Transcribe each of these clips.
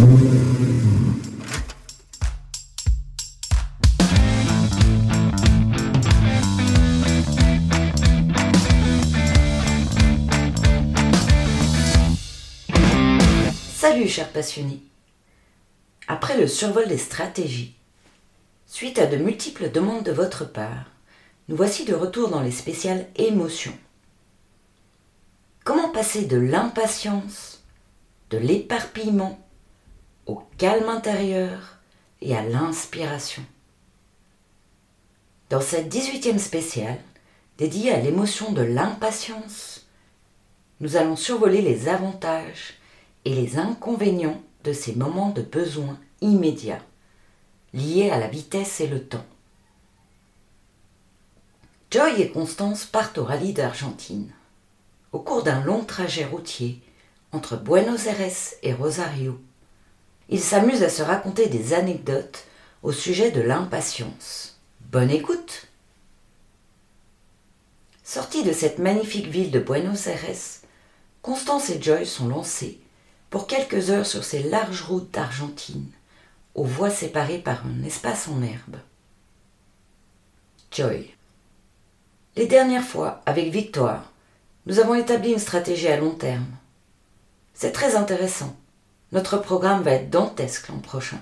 Salut chers passionnés. Après le survol des stratégies, suite à de multiples demandes de votre part, nous voici de retour dans les spéciales émotions. Comment passer de l'impatience, de l'éparpillement, au calme intérieur et à l'inspiration Dans cette 18e spéciale, dédiée à l'émotion de l'impatience, nous allons survoler les avantages et les inconvénients de ces moments de besoin immédiat liés à la vitesse et le temps. Joy et Constance partent au rallye d'Argentine. Au cours d'un long trajet routier entre Buenos Aires et Rosario, ils s'amusent à se raconter des anecdotes au sujet de l'impatience. Bonne écoute Sortis de cette magnifique ville de Buenos Aires, Constance et Joy sont lancés pour quelques heures sur ces larges routes d'Argentine, aux voies séparées par un espace en herbe. Joy. Les dernières fois, avec Victoire, nous avons établi une stratégie à long terme. C'est très intéressant. Notre programme va être dantesque l'an prochain.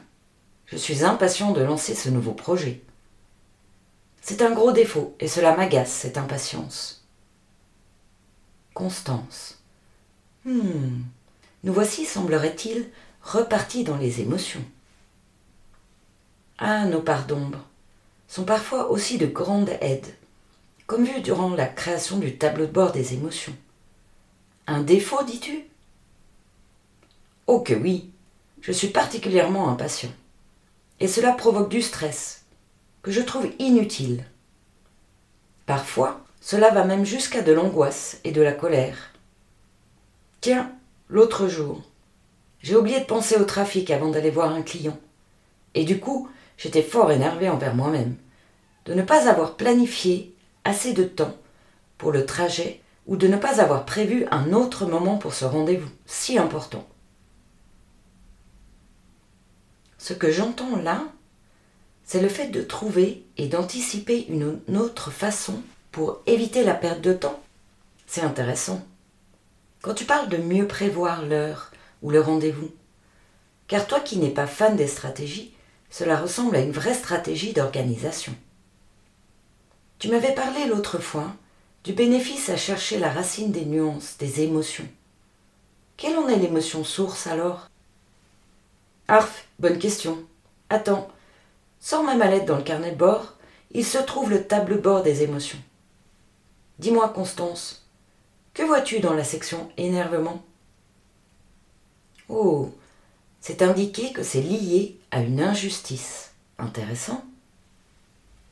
Je suis impatient de lancer ce nouveau projet. C'est un gros défaut et cela m'agace, cette impatience. Constance. Hmm nous voici, semblerait-il, repartis dans les émotions. Ah, nos parts d'ombre sont parfois aussi de grandes aides, comme vu durant la création du tableau de bord des émotions. Un défaut, dis-tu? Oh que oui, je suis particulièrement impatient. Et cela provoque du stress, que je trouve inutile. Parfois, cela va même jusqu'à de l'angoisse et de la colère. Tiens, L'autre jour, j'ai oublié de penser au trafic avant d'aller voir un client. Et du coup, j'étais fort énervé envers moi-même de ne pas avoir planifié assez de temps pour le trajet ou de ne pas avoir prévu un autre moment pour ce rendez-vous si important. Ce que j'entends là, c'est le fait de trouver et d'anticiper une autre façon pour éviter la perte de temps. C'est intéressant quand tu parles de mieux prévoir l'heure ou le rendez-vous. Car toi qui n'es pas fan des stratégies, cela ressemble à une vraie stratégie d'organisation. Tu m'avais parlé l'autre fois du bénéfice à chercher la racine des nuances, des émotions. Quelle en est l'émotion source alors? Arf, bonne question. Attends, sors ma mallette dans le carnet bord, il se trouve le tableau bord des émotions. Dis-moi, Constance, que vois-tu dans la section énervement? Oh, c'est indiqué que c'est lié à une injustice. Intéressant.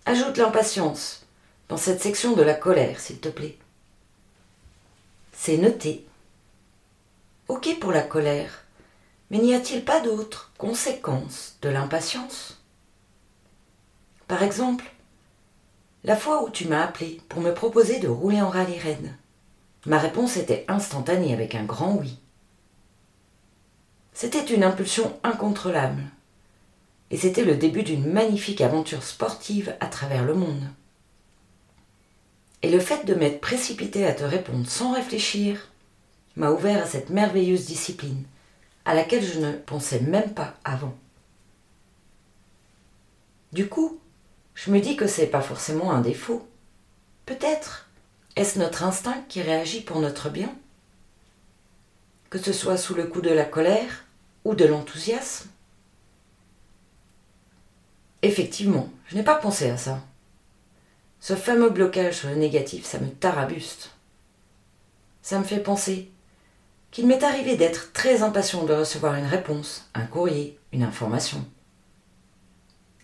Ajoute l'impatience dans cette section de la colère, s'il te plaît. C'est noté. Ok pour la colère, mais n'y a-t-il pas d'autres conséquences de l'impatience? Par exemple, la fois où tu m'as appelé pour me proposer de rouler en rallye raide. Ma réponse était instantanée avec un grand oui. C'était une impulsion incontrôlable. Et c'était le début d'une magnifique aventure sportive à travers le monde. Et le fait de m'être précipité à te répondre sans réfléchir m'a ouvert à cette merveilleuse discipline à laquelle je ne pensais même pas avant. Du coup, je me dis que c'est pas forcément un défaut. Peut-être est-ce notre instinct qui réagit pour notre bien Que ce soit sous le coup de la colère ou de l'enthousiasme Effectivement, je n'ai pas pensé à ça. Ce fameux blocage sur le négatif, ça me tarabuste. Ça me fait penser qu'il m'est arrivé d'être très impatient de recevoir une réponse, un courrier, une information.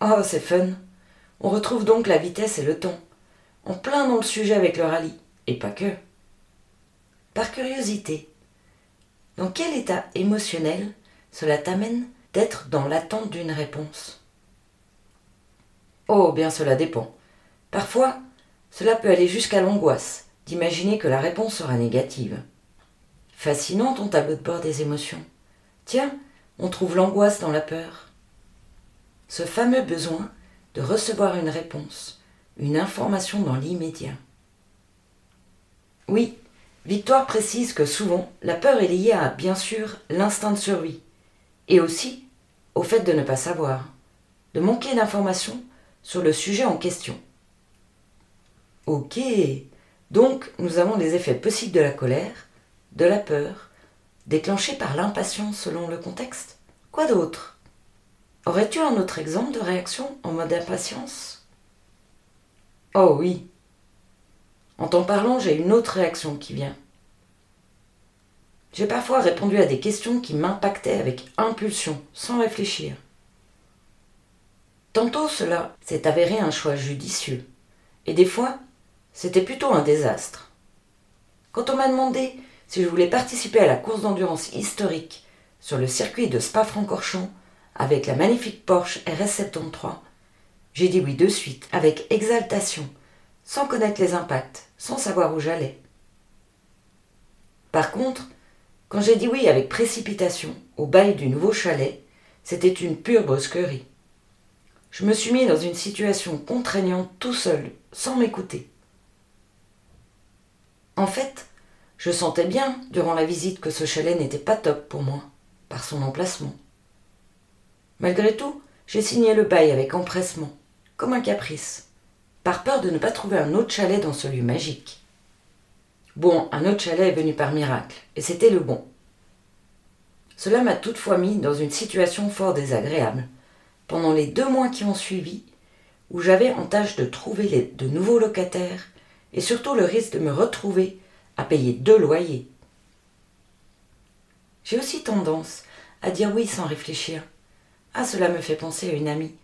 Oh, c'est fun. On retrouve donc la vitesse et le temps, en plein dans le sujet avec le rallye. Et pas que. Par curiosité, dans quel état émotionnel cela t'amène d'être dans l'attente d'une réponse? Oh, bien cela dépend. Parfois, cela peut aller jusqu'à l'angoisse d'imaginer que la réponse sera négative. Fascinant ton tableau de bord des émotions. Tiens, on trouve l'angoisse dans la peur. Ce fameux besoin de recevoir une réponse, une information dans l'immédiat. Oui, Victoire précise que souvent, la peur est liée à, bien sûr, l'instinct de survie, et aussi au fait de ne pas savoir, de manquer d'informations sur le sujet en question. Ok, donc nous avons les effets possibles de la colère, de la peur, déclenchés par l'impatience selon le contexte. Quoi d'autre? Aurais-tu un autre exemple de réaction en mode impatience? Oh oui. En t'en parlant, j'ai une autre réaction qui vient. J'ai parfois répondu à des questions qui m'impactaient avec impulsion, sans réfléchir. Tantôt cela s'est avéré un choix judicieux, et des fois c'était plutôt un désastre. Quand on m'a demandé si je voulais participer à la course d'endurance historique sur le circuit de Spa-Francorchamps avec la magnifique Porsche RS73, j'ai dit oui de suite, avec exaltation, sans connaître les impacts, sans savoir où j'allais. Par contre, quand j'ai dit oui avec précipitation au bail du nouveau chalet, c'était une pure brusquerie. Je me suis mis dans une situation contraignante tout seul, sans m'écouter. En fait, je sentais bien, durant la visite, que ce chalet n'était pas top pour moi, par son emplacement. Malgré tout, j'ai signé le bail avec empressement, comme un caprice, par peur de ne pas trouver un autre chalet dans ce lieu magique. Bon, un autre chalet est venu par miracle, et c'était le bon. Cela m'a toutefois mis dans une situation fort désagréable, pendant les deux mois qui ont suivi, où j'avais en tâche de trouver de nouveaux locataires, et surtout le risque de me retrouver à payer deux loyers. J'ai aussi tendance à dire oui sans réfléchir. Ah, cela me fait penser à une amie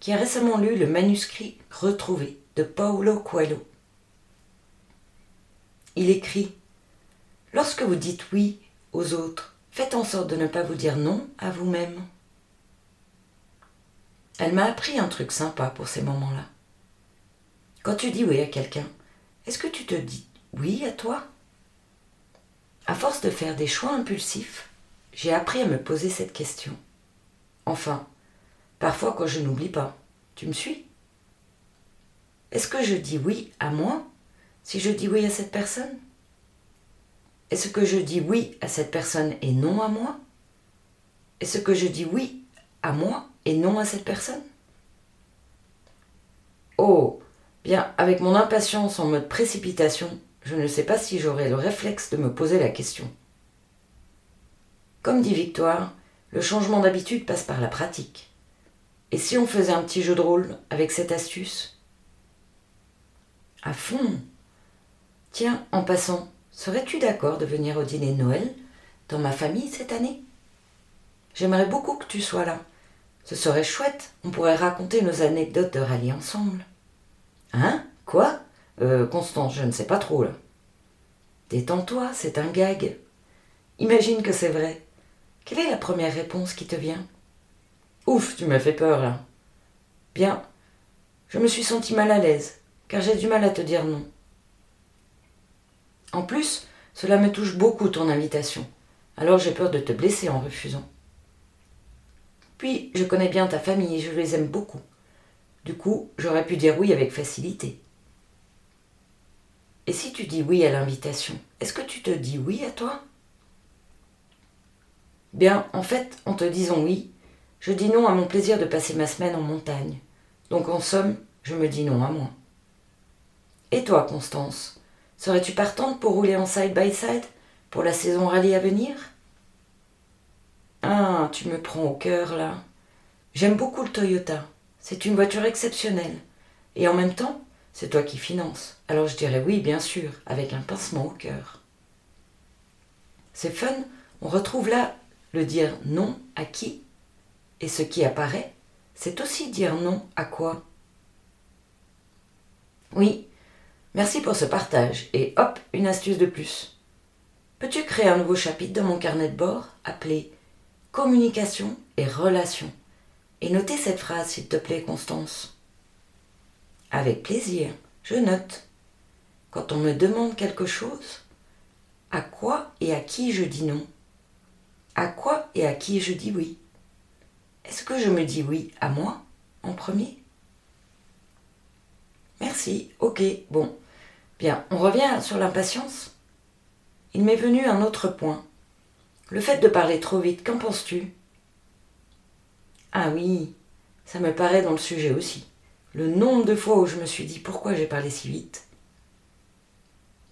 qui a récemment lu le manuscrit retrouvé de Paulo Coelho. Il écrit Lorsque vous dites oui aux autres, faites en sorte de ne pas vous dire non à vous-même. Elle m'a appris un truc sympa pour ces moments-là. Quand tu dis oui à quelqu'un, est-ce que tu te dis oui à toi? À force de faire des choix impulsifs, j'ai appris à me poser cette question. Enfin, parfois quand je n'oublie pas, tu me suis? Est-ce que je dis oui à moi si je dis oui à cette personne? Est-ce que je dis oui à cette personne et non à moi? Est-ce que je dis oui à moi et non à cette personne? Oh, bien, avec mon impatience en mode précipitation, je ne sais pas si j'aurai le réflexe de me poser la question. Comme dit Victoire, le changement d'habitude passe par la pratique. Et si on faisait un petit jeu de rôle avec cette astuce? À fond Tiens, en passant, serais-tu d'accord de venir au dîner Noël dans ma famille cette année? J'aimerais beaucoup que tu sois là. Ce serait chouette, on pourrait raconter nos anecdotes de rallye ensemble. Hein? Quoi? Euh, Constance, je ne sais pas trop là. Détends-toi, c'est un gag. Imagine que c'est vrai. Quelle est la première réponse qui te vient? Ouf, tu m'as fait peur là. Bien, je me suis senti mal à l'aise, car j'ai du mal à te dire non. En plus, cela me touche beaucoup ton invitation, alors j'ai peur de te blesser en refusant. Puis, je connais bien ta famille et je les aime beaucoup. Du coup, j'aurais pu dire oui avec facilité. Et si tu dis oui à l'invitation, est-ce que tu te dis oui à toi? Bien, en fait, en te disant oui, je dis non à mon plaisir de passer ma semaine en montagne. Donc en somme, je me dis non à moi. Et toi, Constance Serais-tu partante pour rouler en side-by-side pour la saison rallye à venir? Ah, tu me prends au cœur là. J'aime beaucoup le Toyota. C'est une voiture exceptionnelle. Et en même temps, c'est toi qui finances. Alors je dirais oui, bien sûr, avec un pincement au cœur. C'est fun, on retrouve là le dire non à qui Et ce qui apparaît, c'est aussi dire non à quoi? Oui, Merci pour ce partage. Et hop, une astuce de plus. Peux-tu créer un nouveau chapitre dans mon carnet de bord appelé Communication et relations? Et noter cette phrase s'il te plaît Constance Avec plaisir, je note. Quand on me demande quelque chose, à quoi et à qui je dis non? À quoi et à qui je dis oui? Est-ce que je me dis oui à moi en premier? Merci, ok, bon. Bien, on revient sur l'impatience. Il m'est venu un autre point. Le fait de parler trop vite, qu'en penses-tu? Ah oui, ça me paraît dans le sujet aussi. Le nombre de fois où je me suis dit pourquoi j'ai parlé si vite?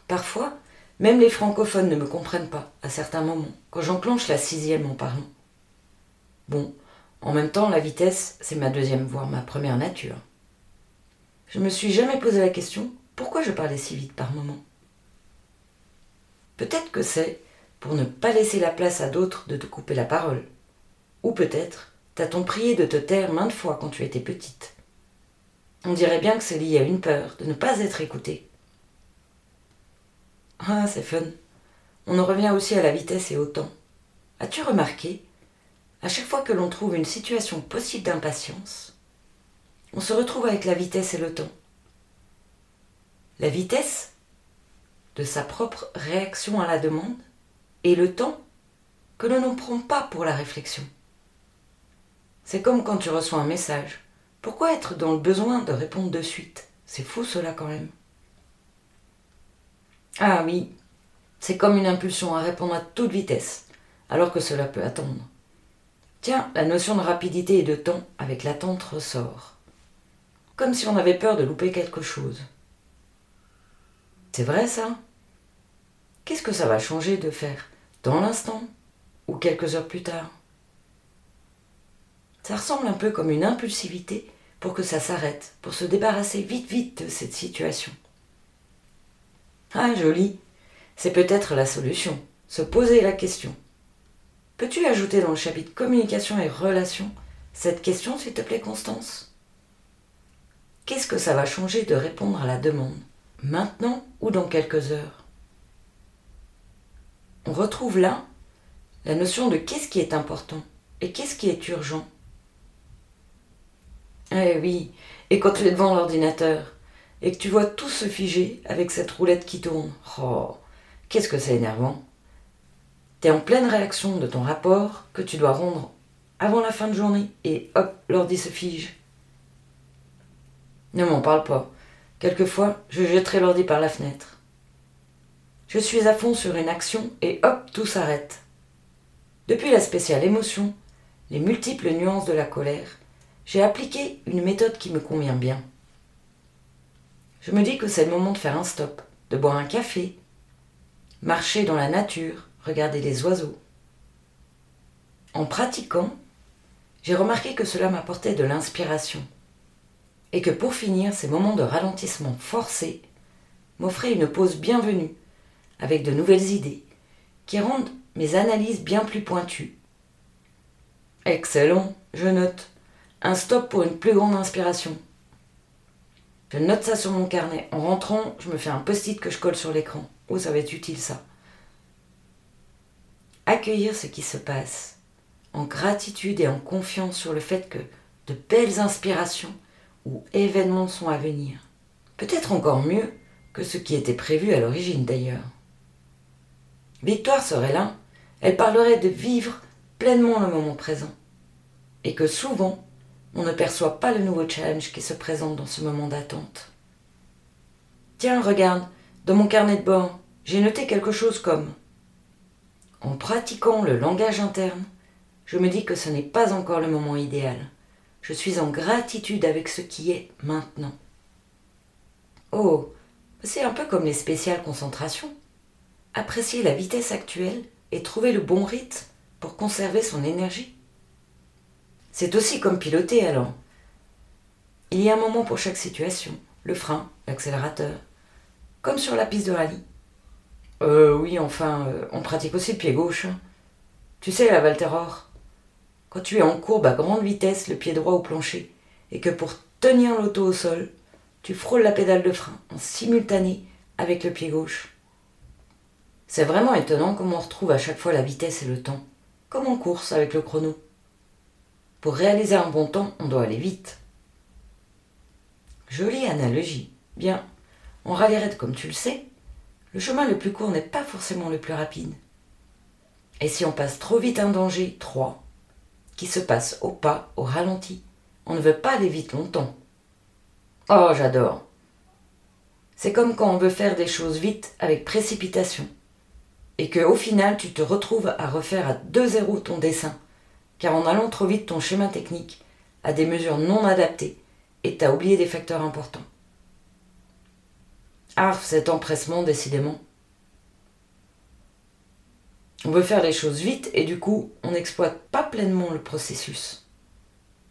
Parfois, même les francophones ne me comprennent pas à certains moments, quand j'enclenche la sixième en parlant. Bon, en même temps, la vitesse, c'est ma deuxième, voire ma première nature. Je me suis jamais posé la question pourquoi je parlais si vite par moment? Peut-être que c'est pour ne pas laisser la place à d'autres de te couper la parole. Ou peut-être t'as-t-on prié de te taire maintes fois quand tu étais petite? On dirait bien que c'est lié à une peur de ne pas être écouté. Ah, c'est fun. On en revient aussi à la vitesse et au temps. As-tu remarqué À chaque fois que l'on trouve une situation possible d'impatience, on se retrouve avec la vitesse et le temps. La vitesse de sa propre réaction à la demande et le temps que l'on ne prend pas pour la réflexion. C'est comme quand tu reçois un message. Pourquoi être dans le besoin de répondre de suite? C'est fou cela quand même. Ah oui, c'est comme une impulsion à répondre à toute vitesse, alors que cela peut attendre. Tiens, la notion de rapidité et de temps avec l'attente ressort. Comme si on avait peur de louper quelque chose. C'est vrai ça? Qu'est-ce que ça va changer de faire dans l'instant ou quelques heures plus tard? Ça ressemble un peu comme une impulsivité pour que ça s'arrête, pour se débarrasser vite vite de cette situation. Ah, joli. C'est peut-être la solution. Se poser la question. Peux-tu ajouter dans le chapitre communication et relations cette question, s'il te plaît, Constance? Qu'est-ce que ça va changer de répondre à la demande, maintenant ou dans quelques heures? On retrouve là la notion de qu'est-ce qui est important et qu'est-ce qui est urgent. Eh oui, et quand tu es devant l'ordinateur, et que tu vois tout se figer avec cette roulette qui tourne. Oh, qu'est-ce que c'est énervant. T'es en pleine réaction de ton rapport que tu dois rendre avant la fin de journée et hop, l'ordi se fige. Ne m'en parle pas. Quelquefois, je jetterai l'ordi par la fenêtre. Je suis à fond sur une action et hop, tout s'arrête. Depuis la spéciale émotion, les multiples nuances de la colère, j'ai appliqué une méthode qui me convient bien. Je me dis que c'est le moment de faire un stop, de boire un café, marcher dans la nature, regarder les oiseaux. En pratiquant, j'ai remarqué que cela m'apportait de l'inspiration et que pour finir, ces moments de ralentissement forcé m'offraient une pause bienvenue avec de nouvelles idées qui rendent mes analyses bien plus pointues. Excellent, je note. Un stop pour une plus grande inspiration. Je note ça sur mon carnet. En rentrant, je me fais un post-it que je colle sur l'écran. Oh, ça va être utile ça. Accueillir ce qui se passe, en gratitude et en confiance sur le fait que de belles inspirations ou événements sont à venir. Peut-être encore mieux que ce qui était prévu à l'origine d'ailleurs. Victoire serait là, elle parlerait de vivre pleinement le moment présent. Et que souvent, on ne perçoit pas le nouveau challenge qui se présente dans ce moment d'attente. Tiens, regarde, dans mon carnet de bord, j'ai noté quelque chose comme En pratiquant le langage interne, je me dis que ce n'est pas encore le moment idéal. Je suis en gratitude avec ce qui est maintenant. Oh, c'est un peu comme les spéciales concentrations. Apprécier la vitesse actuelle et trouver le bon rythme pour conserver son énergie. C'est aussi comme piloter alors. Il y a un moment pour chaque situation. Le frein, l'accélérateur. Comme sur la piste de rallye. Euh, oui, enfin, euh, on pratique aussi le pied gauche. Hein. Tu sais, la Valteror. Quand tu es en courbe à grande vitesse, le pied droit au plancher, et que pour tenir l'auto au sol, tu frôles la pédale de frein en simultané avec le pied gauche. C'est vraiment étonnant comment on retrouve à chaque fois la vitesse et le temps, comme en course avec le chrono. Pour réaliser un bon temps, on doit aller vite. Jolie analogie. Bien, en rallye comme tu le sais, le chemin le plus court n'est pas forcément le plus rapide. Et si on passe trop vite un danger, 3. Qui se passe au pas, au ralenti. On ne veut pas aller vite longtemps. Oh, j'adore. C'est comme quand on veut faire des choses vite avec précipitation. Et que au final tu te retrouves à refaire à 2-0 ton dessin, car en allant trop vite ton schéma technique a des mesures non adaptées et t'as oublié des facteurs importants. Ah, cet empressement, décidément. On veut faire les choses vite et du coup, on n'exploite pas pleinement le processus.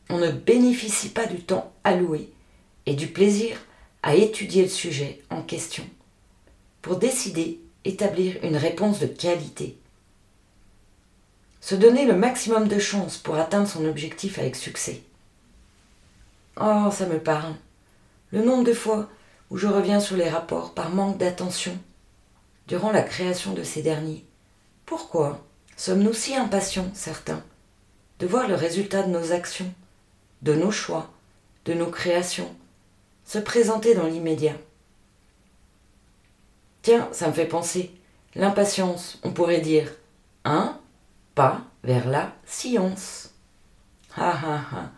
On ne bénéficie pas du temps alloué et du plaisir à étudier le sujet en question pour décider, établir une réponse de qualité. Se donner le maximum de chances pour atteindre son objectif avec succès. Oh, ça me parle. Le nombre de fois où je reviens sur les rapports par manque d'attention durant la création de ces derniers. Pourquoi sommes-nous si impatients, certains, de voir le résultat de nos actions, de nos choix, de nos créations, se présenter dans l'immédiat? Tiens, ça me fait penser. L'impatience, on pourrait dire un pas vers la science. Ha ha ha,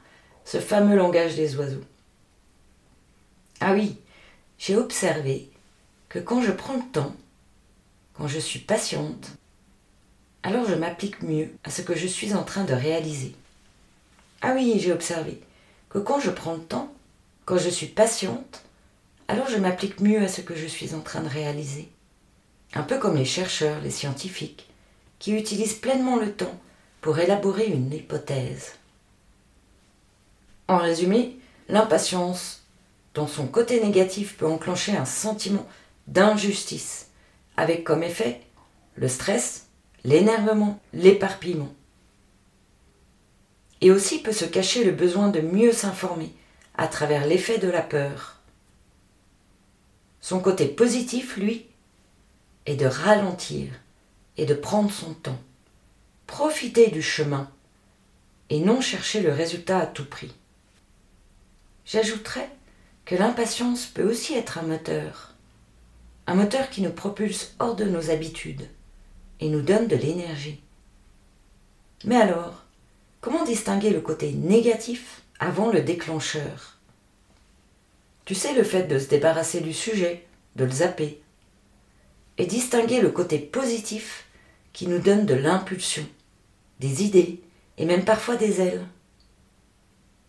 ce fameux langage des oiseaux. Ah oui, j'ai observé que quand je prends le temps, quand je suis patiente, alors je m'applique mieux à ce que je suis en train de réaliser. Ah oui, j'ai observé que quand je prends le temps, quand je suis patiente, alors je m'applique mieux à ce que je suis en train de réaliser. Un peu comme les chercheurs, les scientifiques, qui utilisent pleinement le temps pour élaborer une hypothèse. En résumé, l'impatience dans son côté négatif peut enclencher un sentiment d'injustice, avec comme effet le stress, l'énervement, l'éparpillement. Et aussi peut se cacher le besoin de mieux s'informer à travers l'effet de la peur. Son côté positif, lui, est de ralentir et de prendre son temps, profiter du chemin et non chercher le résultat à tout prix. J'ajouterais que l'impatience peut aussi être un moteur. Un moteur qui nous propulse hors de nos habitudes et nous donne de l'énergie. Mais alors, comment distinguer le côté négatif avant le déclencheur? Tu sais, le fait de se débarrasser du sujet, de le zapper, et distinguer le côté positif qui nous donne de l'impulsion, des idées et même parfois des ailes.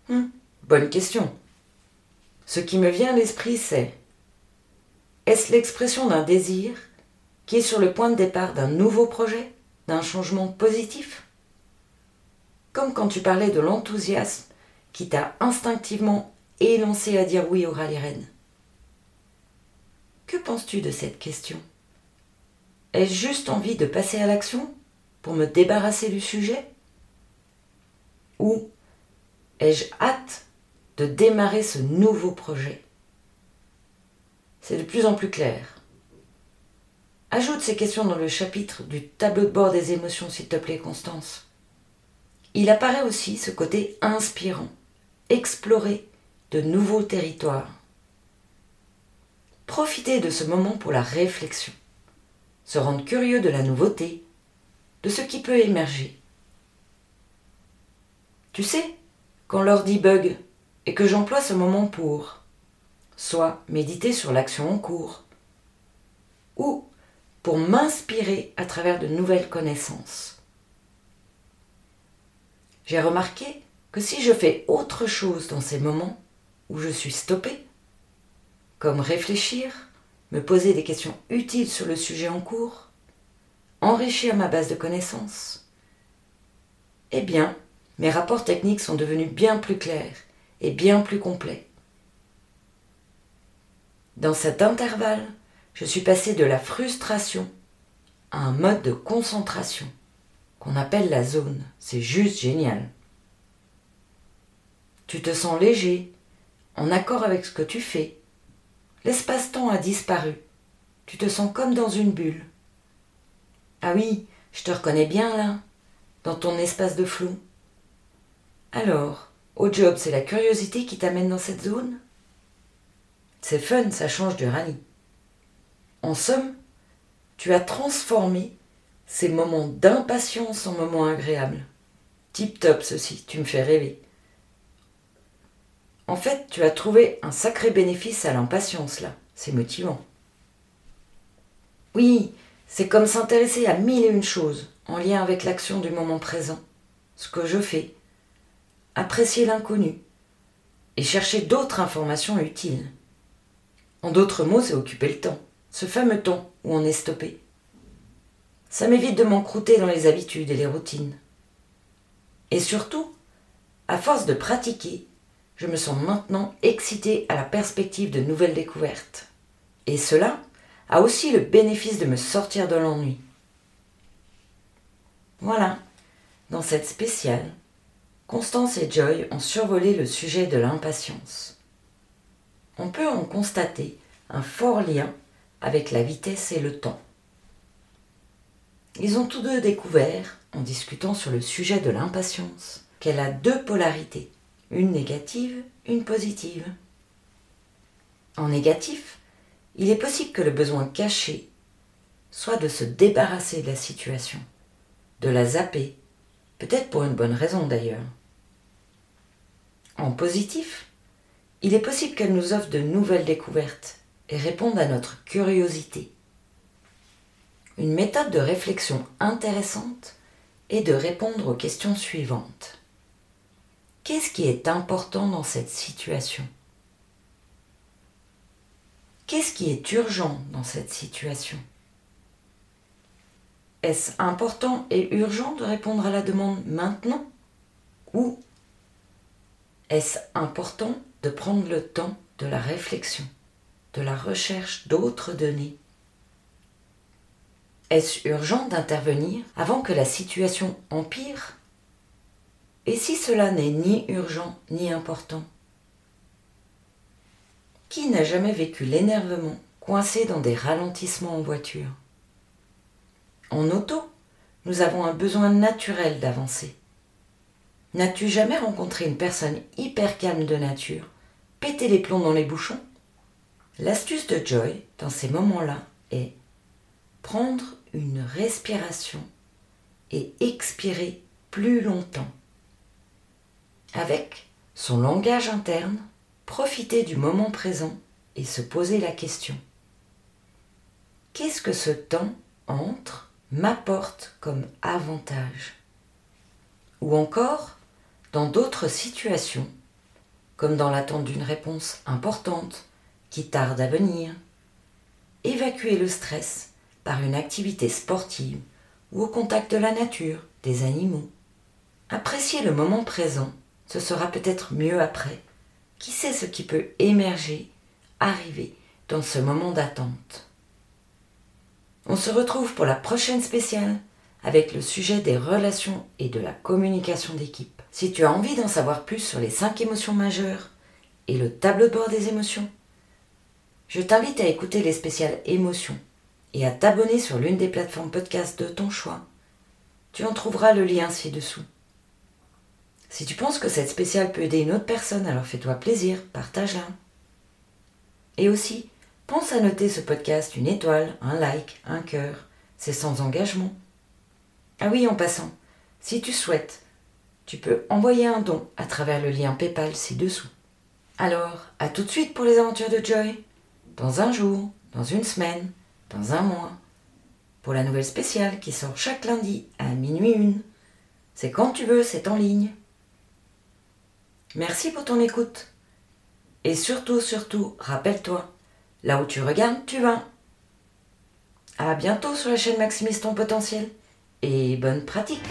Hum, bonne question. Ce qui me vient à l'esprit, c'est est-ce l'expression d'un désir qui est sur le point de départ d'un nouveau projet, d'un changement positif? Comme quand tu parlais de l'enthousiasme qui t'a instinctivement élancé à dire oui au rallye. Que penses-tu de cette question? Ai-je juste envie de passer à l'action pour me débarrasser du sujet? Ou ai-je hâte de démarrer ce nouveau projet? C'est de plus en plus clair. Ajoute ces questions dans le chapitre du tableau de bord des émotions, s'il te plaît, Constance. Il apparaît aussi ce côté inspirant, explorer de nouveaux territoires. Profiter de ce moment pour la réflexion, se rendre curieux de la nouveauté, de ce qui peut émerger. Tu sais, quand l'ordi bug et que j'emploie ce moment pour soit méditer sur l'action en cours, ou pour m'inspirer à travers de nouvelles connaissances. J'ai remarqué que si je fais autre chose dans ces moments où je suis stoppé, comme réfléchir, me poser des questions utiles sur le sujet en cours, enrichir ma base de connaissances, eh bien, mes rapports techniques sont devenus bien plus clairs est bien plus complet. Dans cet intervalle, je suis passé de la frustration à un mode de concentration qu'on appelle la zone. C'est juste génial. Tu te sens léger, en accord avec ce que tu fais. L'espace-temps a disparu. Tu te sens comme dans une bulle. Ah oui, je te reconnais bien là, dans ton espace de flou. Alors, au job, c'est la curiosité qui t'amène dans cette zone? C'est fun, ça change du rallye. En somme, tu as transformé Ces moments d'impatience sont moments agréables. Tip top ceci, tu me fais rêver. En fait, tu as trouvé un sacré bénéfice à l'impatience là. C'est motivant. Oui, c'est comme s'intéresser à mille et une choses en lien avec l'action du moment présent, ce que je fais, apprécier l'inconnu et chercher d'autres informations utiles. En d'autres mots, c'est occuper le temps, ce fameux temps où on est stoppé. Ça m'évite de m'encrouter dans les habitudes et les routines. Et surtout, à force de pratiquer, je me sens maintenant excitée à la perspective de nouvelles découvertes. Et cela a aussi le bénéfice de me sortir de l'ennui. Voilà, dans cette spéciale, Constance et Joy ont survolé le sujet de l'impatience. On peut en constater un fort lien avec la vitesse et le temps. Ils ont tous deux découvert, en discutant sur le sujet de l'impatience, qu'elle a deux polarités, une négative, une positive. En négatif, il est possible que le besoin caché soit de se débarrasser de la situation, de la zapper, peut-être pour une bonne raison d'ailleurs. En positif, il est possible qu'elle nous offre de nouvelles découvertes et réponde à notre curiosité. Une méthode de réflexion intéressante est de répondre aux questions suivantes. Qu'est-ce qui est important dans cette situation? Qu'est-ce qui est urgent dans cette situation? Est-ce important et urgent de répondre à la demande maintenant Ou est-ce important de prendre le temps de la réflexion, de la recherche d'autres données? Est-ce urgent d'intervenir avant que la situation empire? Et si cela n'est ni urgent ni important? Qui n'a jamais vécu l'énervement coincé dans des ralentissements en voiture? En auto, nous avons un besoin naturel d'avancer. N'as-tu jamais rencontré une personne hyper calme de nature, péter les plombs dans les bouchons? L'astuce de Joy, dans ces moments-là, est prendre une respiration et expirer plus longtemps. Avec son langage interne, profiter du moment présent et se poser la question. Qu'est-ce que ce temps entre m'apporte comme avantage? Ou encore, dans d'autres situations, comme dans l'attente d'une réponse importante qui tarde à venir, évacuer le stress par une activité sportive ou au contact de la nature, des animaux. Apprécier le moment présent, ce sera peut-être mieux après qui sait ce qui peut émerger, arriver dans ce moment d'attente? On se retrouve pour la prochaine spéciale avec le sujet des relations et de la communication d'équipe. Si tu as envie d'en savoir plus sur les cinq émotions majeures et le tableau de bord des émotions, je t'invite à écouter les spéciales émotions et à t'abonner sur l'une des plateformes podcast de ton choix. Tu en trouveras le lien ci-dessous. Si tu penses que cette spéciale peut aider une autre personne, alors fais-toi plaisir, partage-la. Et aussi, pense à noter ce podcast une étoile, un like, un cœur. C'est sans engagement. Ah oui, en passant, si tu souhaites, tu peux envoyer un don à travers le lien PayPal ci-dessous. Alors, à tout de suite pour les aventures de Joy. Dans un jour, dans une semaine, dans un mois. Pour la nouvelle spéciale qui sort chaque lundi à minuit une. C'est quand tu veux, c'est en ligne. Merci pour ton écoute. Et surtout, surtout, rappelle-toi, là où tu regardes, tu vas. À bientôt sur la chaîne Maximise ton potentiel et bonne pratique.